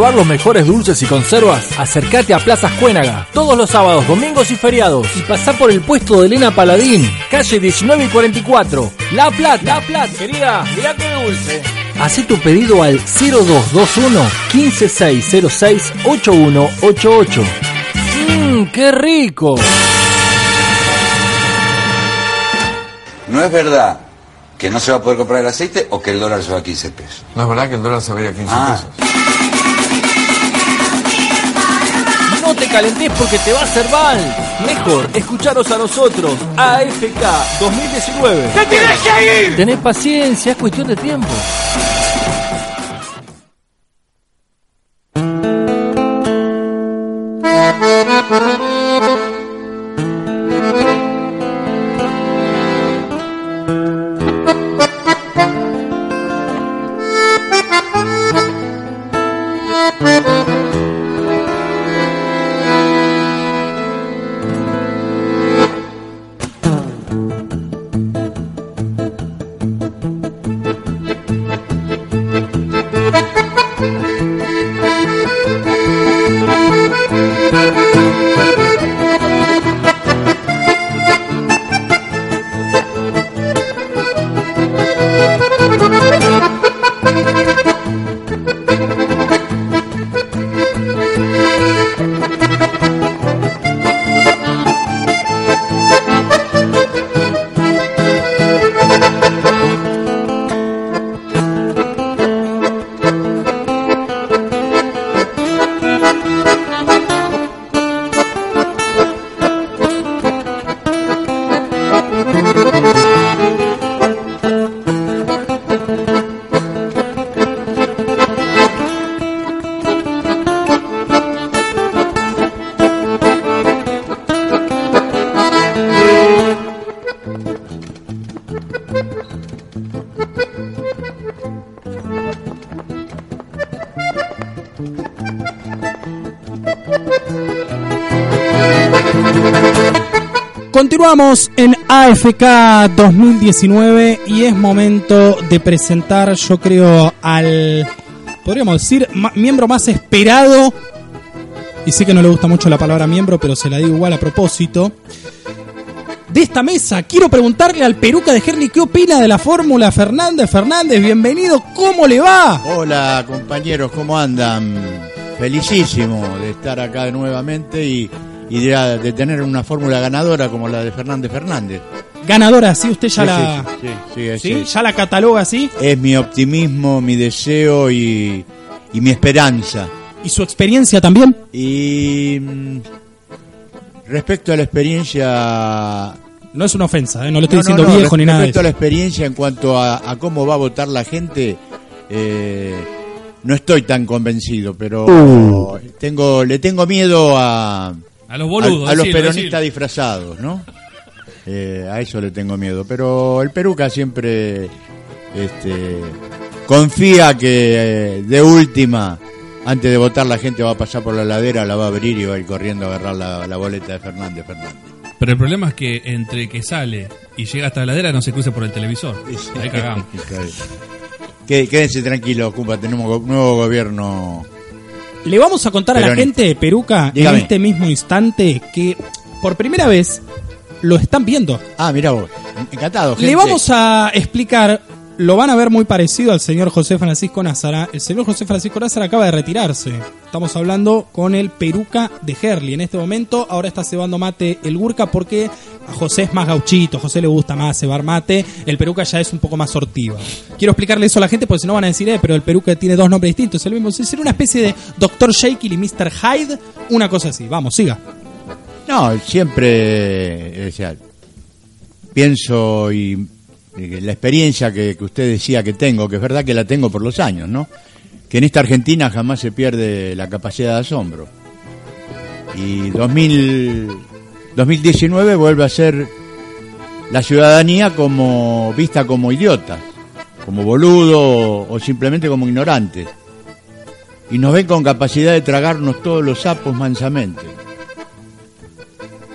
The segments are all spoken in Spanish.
probar los mejores dulces y conservas? Acércate a Plazas Cuénaga todos los sábados, domingos y feriados y pasá por el puesto de Elena Paladín, calle 19 y 44. La Plata, La Plata, querida, mirá qué dulce. Hacé tu pedido al 0221 15606 8188. Mmm, qué rico. No es verdad que no se va a poder comprar el aceite o que el dólar se va a 15 pesos. No es verdad que el dólar se va a ir a 15 Ah. pesos. Calentes porque te va a hacer mal. Mejor, escucharos a nosotros. AFK 2019. ¡Te tenés que ir! Tenés paciencia, es cuestión de tiempo. Continuamos en AFK 2019 y es momento de presentar, yo creo, al, podríamos decir, miembro más esperado. Y sé que no le gusta mucho la palabra miembro, pero se la digo igual a propósito. De esta mesa, quiero preguntarle al peruca de Herli qué opina de la fórmula Fernández. Fernández, bienvenido, ¿cómo le va? Hola compañeros, ¿cómo andan? Felicísimo de estar acá nuevamente y, y de, de tener una fórmula ganadora como la de Fernández Fernández. Ganadora, ¿sí? ¿Usted ya Sí, la, sí, sí, sí, ¿Ya la cataloga así? es mi optimismo, mi deseo y, y mi esperanza. ¿Y su experiencia también? Y mm, respecto a la experiencia... No es una ofensa, ¿eh? no le estoy No, diciendo no, viejo ni nada Respecto a la experiencia en cuanto a, a cómo va a votar la gente, eh, no estoy tan convencido, pero Uh. tengo, le tengo miedo a, A los boludos. a, a los decilo, peronistas decilo. disfrazados, ¿no? Eh, a eso le tengo miedo. Pero el Peruca siempre este, confía que eh, de última, antes de votar, la gente va a pasar por la ladera, la va a abrir y va a ir corriendo a agarrar la, la boleta de Fernández Fernández. Pero el problema es que entre que sale y llega hasta la ladera no se cruce por el televisor. Ahí cagamos. Quédense tranquilos, Cupa, tenemos nuevo gobierno. Le vamos a contar a la gente de Peruca Dígame. en este mismo instante que por primera vez lo están viendo. Ah, mira vos, encantado. Le vamos a explicar, lo van a ver muy parecido al señor José Francisco Názara. El señor José Francisco Názara acaba de retirarse. Estamos hablando con el Peruca de Herli en este momento. Ahora está cebando mate el Gurka porque a José es más gauchito, José le gusta más cebar mate. El Peruca ya es un poco más sortiva. Quiero explicarle eso a la gente porque si no van a decir, eh, pero el Peruca tiene dos nombres distintos. El mismo, sería una especie de Dr. Jekyll y Mr. Hyde, una cosa así. Vamos, siga. No, siempre, eh, o sea, pienso y, la experiencia que, que usted decía que tengo, que es verdad que la tengo por los años, ¿no? Que en esta Argentina jamás se pierde la capacidad de asombro. Y 2000, 2019 vuelve a ser la ciudadanía como vista como idiota, como boludo o simplemente como ignorante. Y nos ven con capacidad de tragarnos todos los sapos mansamente.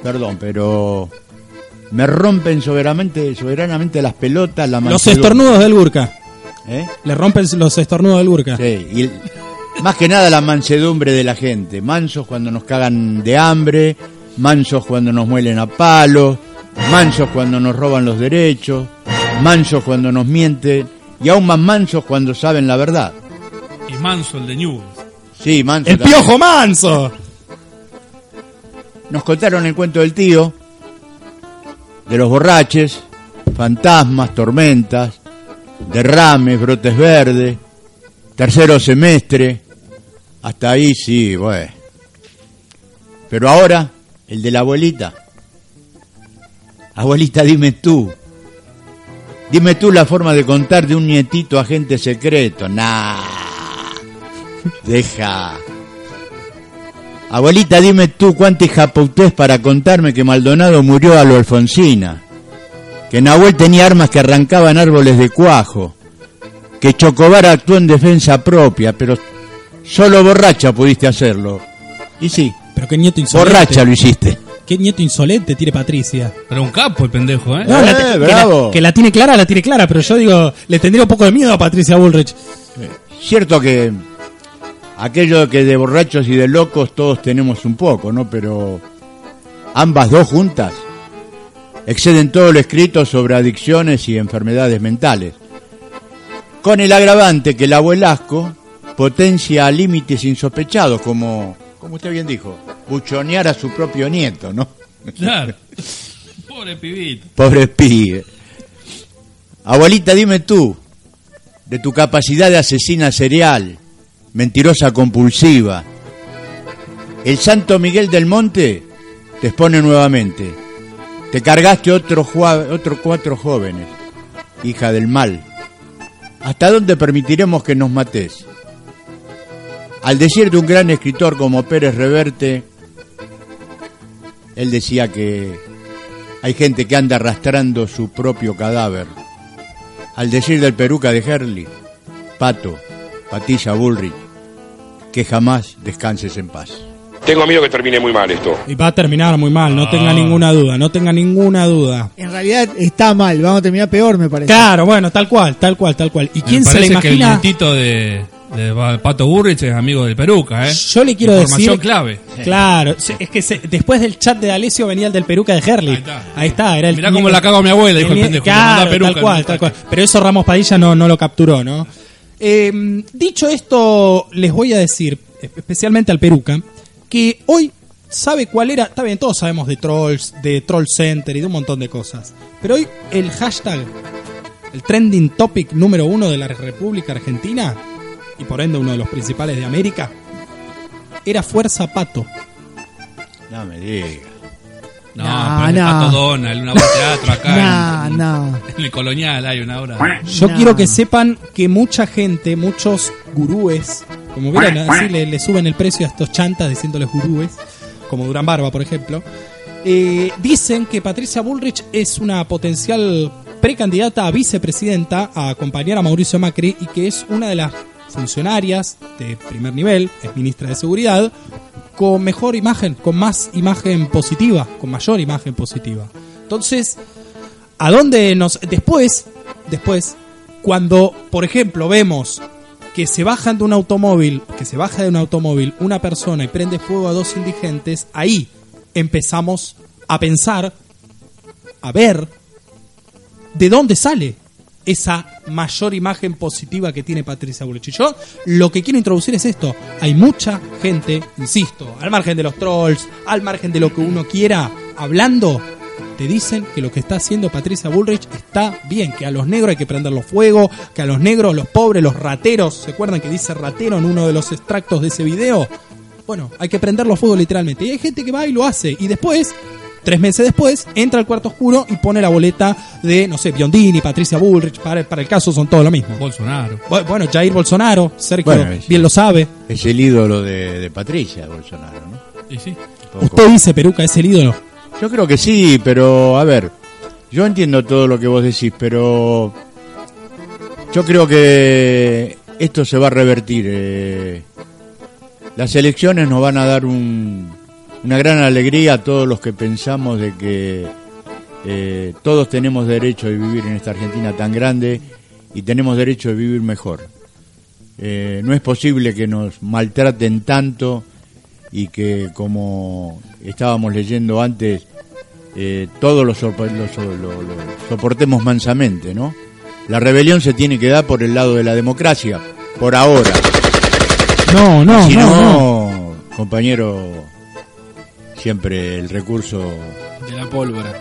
Perdón, pero me rompen soberanamente, soberanamente las pelotas, la Los estornudos del Gurka. ¿Eh? Le rompen los estornudos del Gurka. Sí, y el- más que nada la mansedumbre de la gente. Mansos cuando nos cagan de hambre, mansos cuando nos muelen a palos, mansos cuando nos roban los derechos, mansos cuando nos mienten y aún más mansos cuando saben la verdad. Y Manso, el de Newell's. Sí, manso. ¡El también. piojo manso! Nos contaron el cuento del tío, de los borraches, fantasmas, tormentas, derrames, brotes verdes, tercero semestre, hasta ahí sí, bueno. Pero ahora, el de la abuelita. Abuelita, dime tú. Dime tú la forma de contar de un nietito agente secreto. Nah. Deja. Abuelita, dime tú cuánta hijapautés para contarme que Maldonado murió a lo Alfonsina. Que Nahuel tenía armas que arrancaban árboles de cuajo. Que Chocobar actuó en defensa propia, pero solo borracha pudiste hacerlo. Y sí, Pero qué nieto insolente. borracha lo hiciste. Qué nieto insolente tiene Patricia. Pero un capo el pendejo, ¿eh? No, Eh, la te- que, bravo. la, que la tiene clara, la tiene clara, pero yo digo, le tendría un poco de miedo a Patricia Bullrich. Cierto que aquello que de borrachos y de locos todos tenemos un poco, ¿no? Pero ambas dos juntas exceden todo lo escrito sobre adicciones y enfermedades mentales. Con el agravante que el abuelasco potencia a límites insospechados, como, como usted bien dijo, buchonear a su propio nieto, ¿no? Claro. Pobre pibito. Pobre pibe. Abuelita, dime tú, de tu capacidad de asesina serial, mentirosa compulsiva, el Santo Miguel del Monte te expone nuevamente. Te cargaste otros otro cuatro jóvenes, hija del mal. ¿Hasta dónde permitiremos que nos mates? Al decir de un gran escritor como Pérez Reverte, él decía que hay gente que anda arrastrando su propio cadáver. Al decir del peruca de Herley, Pato, Patilla Bullrich, que jamás descanses en paz. Tengo miedo que termine muy mal esto. Y va a terminar muy mal, no tenga Ah. ninguna duda, no tenga ninguna duda. En realidad está mal, vamos a terminar peor, me parece. Claro, bueno, tal cual, tal cual, tal cual. ¿Y quién Me se le parece que el imagina? nietito de, de Pato Burrich es amigo del Peruca, ¿eh? Yo le quiero Información decir. clave. Claro, es que se- después del chat de Alessio venía el del peruca de Herley. Ahí está. Ahí está, era el Mirá cómo la cago a mi abuela, dijo el pendejo, le mandá Claro, peruca, tal cual, no tal está. cual. Pero eso Ramos Padilla no, no lo capturó, ¿no? Eh, dicho esto, les voy a decir, especialmente al peruca, que hoy sabe cuál era. Está bien, todos sabemos de trolls, de Troll Center y de un montón de cosas. Pero hoy el hashtag, el trending topic número uno de la República Argentina, y por ende uno de los principales de América, era Fuerza Pato. No me diga. No, No, pero. Pato Donald, una obra de teatro acá No, en, no. en el Colonial hay una obra. Yo No. quiero que sepan que mucha gente, muchos gurúes, como vieron, así le, le suben el precio a estos chantas diciéndoles gurúes, como Durán Barba, por ejemplo, eh, dicen que Patricia Bullrich es una potencial precandidata a vicepresidenta a acompañar a Mauricio Macri y que es una de las funcionarias de primer nivel, es ministra de Seguridad, con mejor imagen, con más imagen positiva, con mayor imagen positiva. Entonces, ¿A dónde nos... Después, después, cuando, por ejemplo, vemos que se bajan de un automóvil, que se baja de un automóvil una persona y prende fuego a dos indigentes, ahí empezamos a pensar, a ver, de dónde sale esa mayor imagen positiva que tiene Patricia Bullrich. Y yo lo que quiero introducir es esto. Hay mucha gente, insisto, al margen de los trolls, al margen de lo que uno quiera, hablando, te dicen que lo que está haciendo Patricia Bullrich está bien, que a los negros hay que prenderlos fuego, que a los negros, los pobres, los rateros, ¿se acuerdan que dice ratero en uno de los extractos de ese video? Bueno, hay que prenderlos fuego literalmente. Y hay gente que va y lo hace. Y después, tres meses después, entra al cuarto oscuro y pone la boleta de, no sé, Biondini, Patricia Bullrich. Para, para el caso son todo lo mismo. Bolsonaro. Bu- Bueno, Jair Bolsonaro, Sergio Bueno, es- bien lo sabe. Es el ídolo de, de Patricia Bolsonaro, ¿no? Y sí. Usted dice, Peruca, es el ídolo. Yo creo que sí, pero a ver, yo entiendo todo lo que vos decís, pero yo creo que esto se va a revertir. eh. Las elecciones nos van a dar un- una gran alegría a todos los que pensamos de que eh, todos tenemos derecho de vivir en esta Argentina tan grande y tenemos derecho de vivir mejor. Eh, no es posible que nos maltraten tanto y que como estábamos leyendo antes, eh, todos lo, sopor- lo so- lo- lo soportemos mansamente, ¿no? La rebelión se tiene que dar por el lado de la democracia, por ahora. No, no, si no, no, no. compañero, siempre el recurso De la pólvora.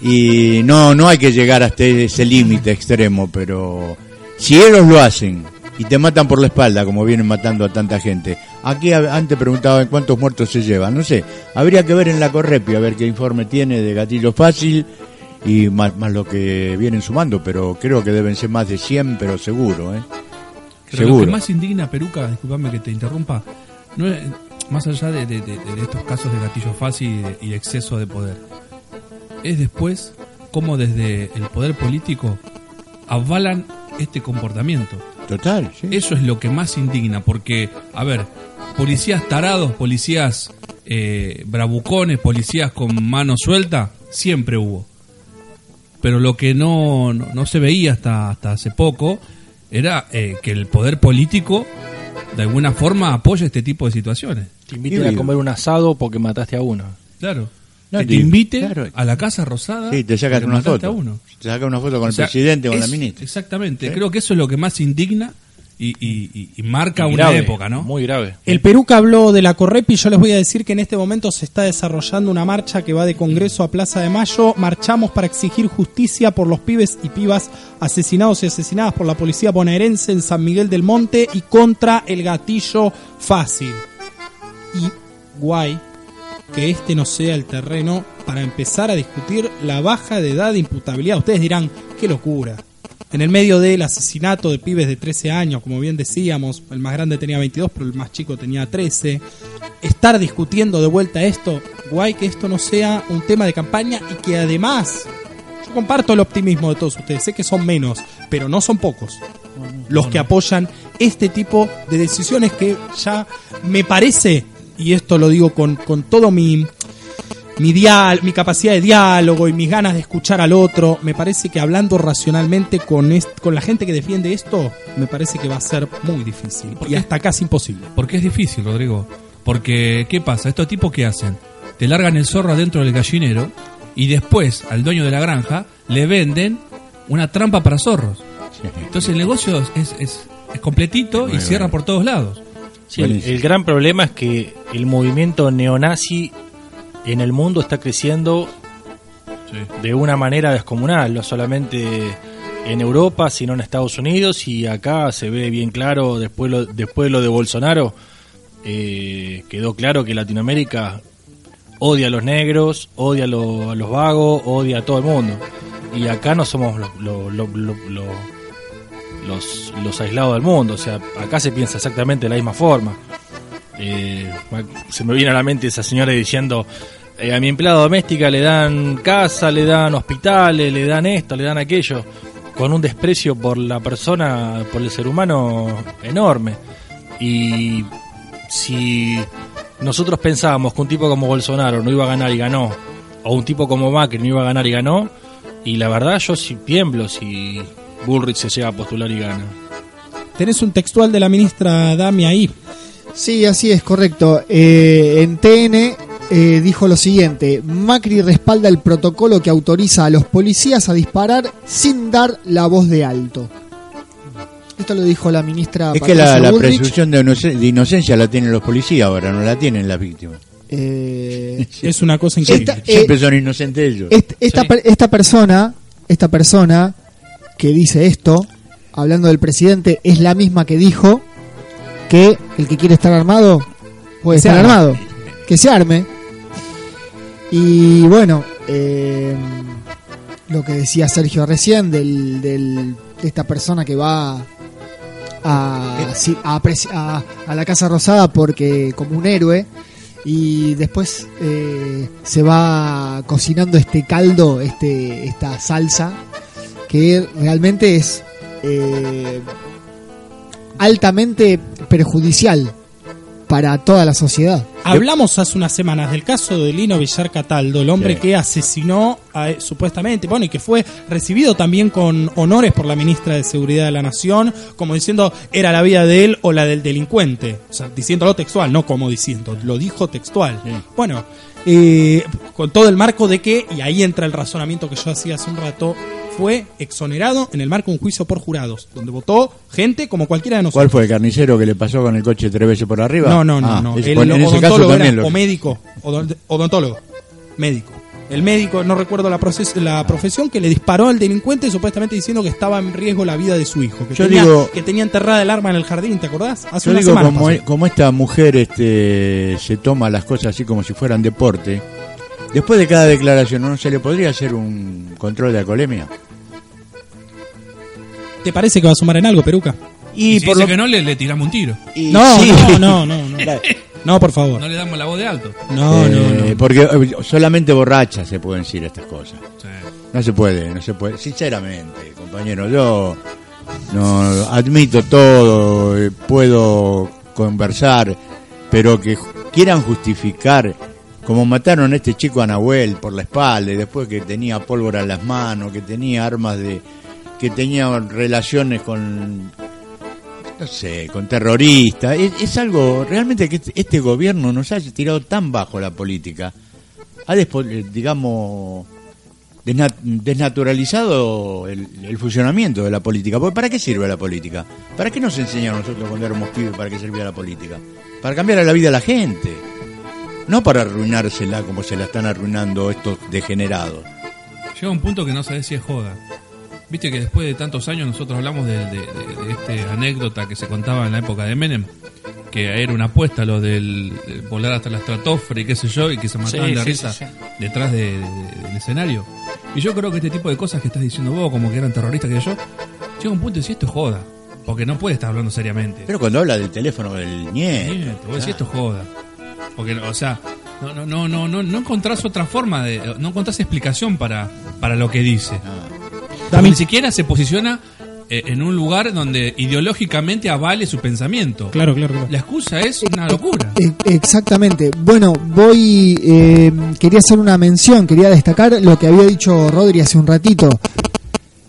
y no no hay que llegar hasta ese límite extremo pero si ellos lo hacen y te matan por la espalda como vienen matando a tanta gente aquí antes preguntaba en cuántos muertos se llevan no sé habría que ver en la Correpi a ver qué informe tiene de gatillo fácil y más, más lo que vienen sumando pero creo que deben ser más de 100 pero seguro ¿eh? Pero lo seguro que más indigna, Peruca, disculpame que te interrumpa, no es, más allá de, de- de- de estos casos de gatillo fácil y de, y exceso de poder, es después cómo desde el poder político avalan este comportamiento. total sí. Eso es lo que más indigna, porque, a ver, policías tarados, policías eh, bravucones, policías con mano suelta, siempre hubo. Pero lo que no, no, no se veía hasta, hasta hace poco era eh, que el poder político de alguna forma apoya este tipo de situaciones. Te inviten a comer un asado porque mataste a uno. Claro. No, que te- te invite claro. a la Casa Rosada. Sí, te sacas porque una foto a uno. te sacas una foto con O el sea, presidente o con la ministra Exactamente. Sí. Creo que eso es lo que más indigna y, y- y- y marca una grave, época, ¿no? Muy grave. El Peruca habló de la Correpi. Yo les voy a decir que en este momento se está desarrollando una marcha que va de Congreso a Plaza de Mayo. Marchamos para exigir justicia por los pibes y pibas asesinados y asesinadas por la policía bonaerense en San Miguel del Monte y contra el gatillo fácil. Y guay que este no sea el terreno para empezar a discutir la baja de edad de imputabilidad. Ustedes dirán, qué locura. En el medio del asesinato de pibes de 13 años, como bien decíamos, el más grande tenía 22, pero el más chico tenía 13. Estar discutiendo de vuelta esto, guay que esto no sea un tema de campaña y que además, yo comparto el optimismo de todos ustedes, sé que son menos, pero no son pocos los que apoyan este tipo de decisiones que ya me parece, y esto lo digo con, con todo mi, mi, dial, mi capacidad de diálogo y mis ganas de escuchar al otro, me parece que hablando racionalmente con, est- con la gente que defiende esto, me parece que va a ser muy difícil y hasta casi imposible. Porque es difícil, Rodrigo. Porque, ¿qué pasa? Estos tipos que hacen? Te largan el zorro adentro del gallinero y después al dueño de la granja le venden una trampa para zorros. Entonces el negocio es, es, es completito y cierra bueno. por todos lados. Sí, el, Buenísimo. el gran problema es que el movimiento neonazi en el mundo está creciendo de una manera descomunal, no solamente en Europa, sino en Estados Unidos y acá se ve bien claro, después lo, después de lo de Bolsonaro, eh, quedó claro que Latinoamérica odia a los negros, odia a, lo- a los vagos, odia a todo el mundo. Y acá no somos lo- los, los aislados del mundo, o sea, acá se piensa exactamente de la misma forma. Eh, se me viene a la mente esa señora diciendo, eh, a mi empleada doméstica le dan casa, le dan hospitales, le dan esto, le dan aquello, con un desprecio por la persona, por el ser humano enorme. Y si nosotros pensábamos que un tipo como Bolsonaro no iba a ganar y ganó, o un tipo como Macri no iba a ganar y ganó, y la verdad yo sí tiemblo si Bullrich se llega a postular y gana. Tenés un textual de la ministra Dami ahí. Sí, así es, correcto. Eh, en TN eh, dijo lo siguiente, Macri respalda el protocolo que autoriza a los policías a disparar sin dar la voz de alto. Esto lo dijo la ministra Es que la, presunción de, inoce- de inocencia la tienen los policías ahora, no la tienen las víctimas. Eh, Es una cosa increíble. Esta- Siempre eh, son inocentes ellos. Est- esta, Sí. per- esta persona, esta persona que dice esto, hablando del presidente, es la misma que dijo que el que quiere estar armado puede estar armado, que se arme. Y bueno, eh, lo que decía Sergio recién del, del- de esta persona que va a, sí, a, apreci- a- a la Casa Rosada porque como un héroe y después eh, se va cocinando este caldo, este esta salsa que realmente es eh, altamente perjudicial para toda la sociedad. Hablamos hace unas semanas del caso de Lino Villar Cataldo, el hombre Sí. que asesinó a- supuestamente, bueno, y que fue recibido también con honores por la ministra de Seguridad de la Nación, como diciendo era la vida de él o la del delincuente. O sea, diciéndolo textual, no como diciendo, lo dijo textual. Bueno, eh, con todo el marco de que, y ahí entra el razonamiento que yo hacía hace un rato, fue exonerado en el marco de un juicio por jurados, donde votó gente como cualquiera de nosotros. ¿Cuál fue el carnicero que le pasó con el coche tres veces por arriba? No, no, no, Ah, no. ese- El en ese caso odontólogo también era lo- o médico, odon- odontólogo, médico. El médico, no recuerdo la, proces- la profesión, que le disparó al delincuente supuestamente diciendo que estaba en riesgo la vida de su hijo. Que, Yo tenía, digo- que tenía enterrada el arma en el jardín, ¿te acordás? Hace Yo una digo, semana como, pasó. como esta mujer este, se toma las cosas así como si fueran deporte, después de cada declaración, ¿no se le podría hacer un control de alcoholemia? ¿Te parece que va a sumar en algo, Peruca? Y, Y, si por dice lo que no, le, le tiramos un tiro. y No, sí. no, no, no, no. No, por favor. No le damos la voz de alto. No, no, Eh, no. Porque eh, solamente borrachas se pueden decir estas cosas. Sí. No se puede, no se puede. Sinceramente, compañero, yo no admito todo, eh, puedo conversar, pero que quieran justificar como mataron a este chico a Nahuel por la espalda y después que tenía pólvora en las manos, que tenía armas de que tenía relaciones con no sé, con terroristas. Es, algo realmente que este- este gobierno nos ha tirado tan bajo la política. Ha, eh, digamos, desna- desnaturalizado el, el funcionamiento de la política. Porque ¿Para qué sirve la política? ¿Para qué nos enseñaron nosotros cuando éramos pibes para qué servía la política? Para cambiar la vida a la gente. No para arruinársela como se la están arruinando estos degenerados. Llega un punto que no sabes si es joda. Viste que después de tantos años nosotros hablamos de, de, de- de este anécdota que se contaba en la época de Menem, que era una apuesta lo del, volar hasta la estratosfera y qué sé yo, y que se mataban Sí, de sí, risa sí, sí. detrás de- de- del escenario. Y yo creo que este tipo de cosas que estás diciendo vos, como que eran terroristas que yo, llega un punto y si esto es joda, porque no puede estar hablando seriamente. Pero cuando habla del teléfono del nieto. Nieto, vos decís esto es joda. Porque, o sea, no, no, no, no, no, no encontrás otra forma de, no encontrás explicación para, para lo que dice. Porque Ni siquiera se posiciona eh, en un lugar donde ideológicamente avale su pensamiento. Claro, claro, claro. La excusa es una locura. E- Exactamente. Bueno, voy. eh, quería hacer una mención, quería destacar lo que había dicho Rodri hace un ratito.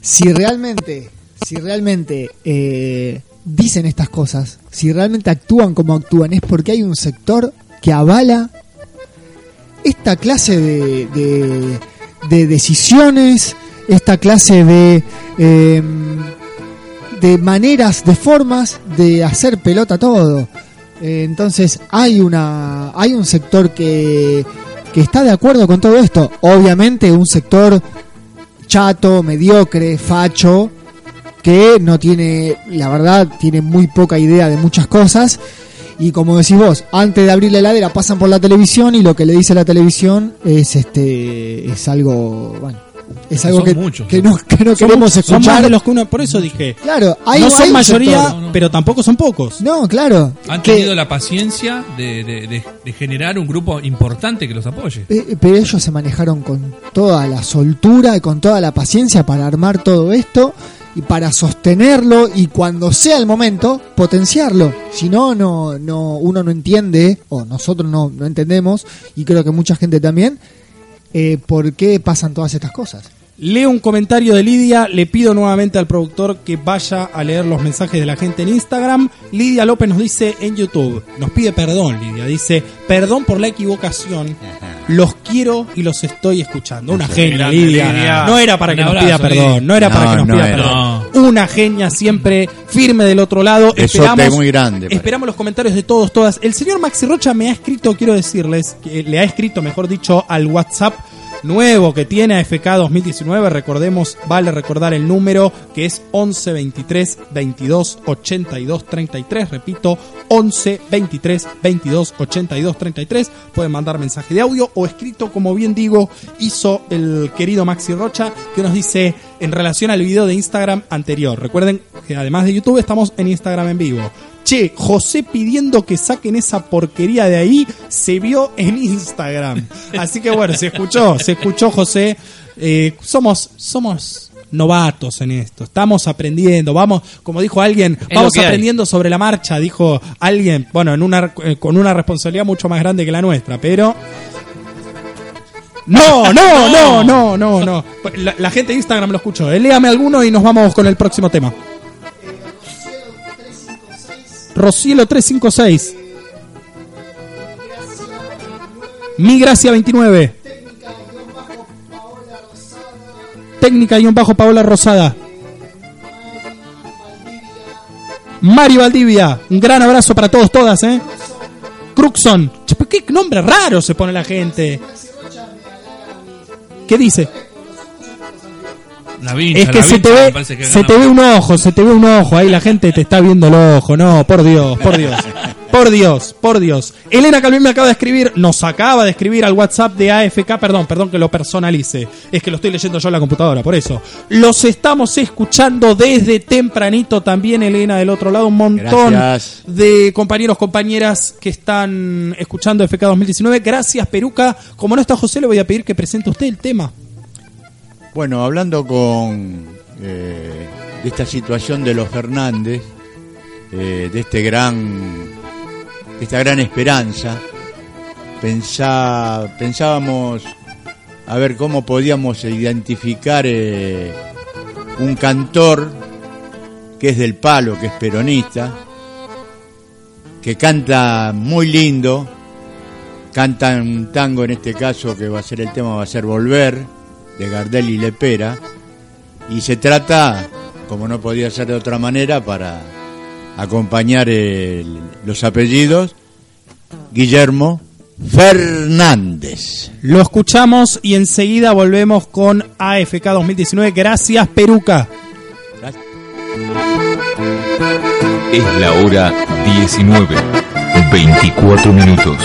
Si realmente, si realmente eh, dicen estas cosas, si realmente actúan como actúan, es porque hay un sector que avala esta clase de, de, de decisiones, esta clase de. eh, de maneras, de formas de hacer pelota todo. Eh, entonces hay una hay un sector que, que está de acuerdo con todo esto. Obviamente un sector chato, mediocre, facho, que no tiene, la verdad, tiene muy poca idea de muchas cosas Y como decís vos, antes de abrir la heladera pasan por la televisión y lo que le dice la televisión es este es algo, bueno, es algo Son que, muchos. que no, que no Son- queremos son escuchar. más de los que uno, por eso dije. Claro, hay, no hay son un mayoría, sector. no, no. pero tampoco son pocos. No, claro. Han que- tenido la paciencia de, de- de- de generar un grupo importante que los apoye. Eh, Pero ellos se manejaron con toda la soltura y con toda la paciencia para armar todo esto y para sostenerlo y cuando sea el momento potenciarlo. Si no, no, no uno no entiende o nosotros no, no entendemos y creo que mucha gente también eh, por qué pasan todas estas cosas. Leo un comentario de Lidia, le pido nuevamente al productor que vaya a leer los mensajes de la gente en Instagram. Lidia López nos dice en YouTube, nos pide perdón Lidia, dice, perdón por la equivocación, los quiero y los estoy escuchando. Una genia Lidia. Lidia. No era para que nos pida perdón, no era para que nos no pida perdón. Una genia siempre firme del otro lado. Besote Esperamos, muy grande esperamos los comentarios de todos, todas. El señor Maxi Rocha me ha escrito, quiero decirles, que le ha escrito, mejor dicho, al WhatsApp nuevo que tiene AFK 2019. Recordemos, vale recordar el número que es 11 23 22 82 33. Repito, 11 23 22 82 33. Pueden mandar mensaje de audio o escrito, como bien digo, hizo el querido Maxi Rocha, que nos dice en relación al video de Instagram anterior. Recuerden que además de YouTube estamos en Instagram en vivo. Che, José pidiendo que saquen esa porquería de ahí se vio en Instagram. Así que bueno, se escuchó, se escuchó José. Eh, somos, somos novatos en esto, estamos aprendiendo, vamos, como dijo alguien, vamos hay. aprendiendo sobre la marcha, dijo alguien, bueno, en una, eh, con una responsabilidad mucho más grande que la nuestra, pero... No, no, no, no, no, no. La, la gente de Instagram lo escuchó. Eh, Léame alguno y nos vamos con el próximo tema. Rocielo 356. Mi Gracia 29. Técnica y un bajo Paola Rosada. Mario Valdivia. Un gran abrazo para todos, todas, ¿eh? Cruxon. ¿Qué nombre raro se pone la gente? ¿Qué dice? La vincha, Es que la se te vincha ve, que se te ve un ojo, se te ve un ojo, ahí la gente te está viendo el ojo, no, por Dios, por Dios, por Dios, por Dios. Elena Calvin me acaba de escribir, nos acaba de escribir al WhatsApp de AFK, perdón, perdón que lo personalice, es que lo estoy leyendo yo en la computadora, por eso. Los estamos escuchando desde tempranito también, Elena, del otro lado, un montón Gracias. de compañeros, compañeras que están escuchando FK 2019. Gracias, Peruca. Como no está José, le voy a pedir que presente usted el tema. Bueno, hablando con eh, de esta situación de los Fernández, eh, de este gran, de esta gran esperanza, pensá- pensábamos a ver cómo podíamos identificar eh, un cantor que es del palo, que es peronista, que canta muy lindo, canta un tango en este caso que va a ser el tema, va a ser Volver, de Gardel y Lepera, y se trata, como no podía ser de otra manera, para acompañar el- los apellidos, Guillermo Fernández. Lo escuchamos y enseguida volvemos con AFK 2019. Gracias, Peruca. Es la hora 19, 24 minutos.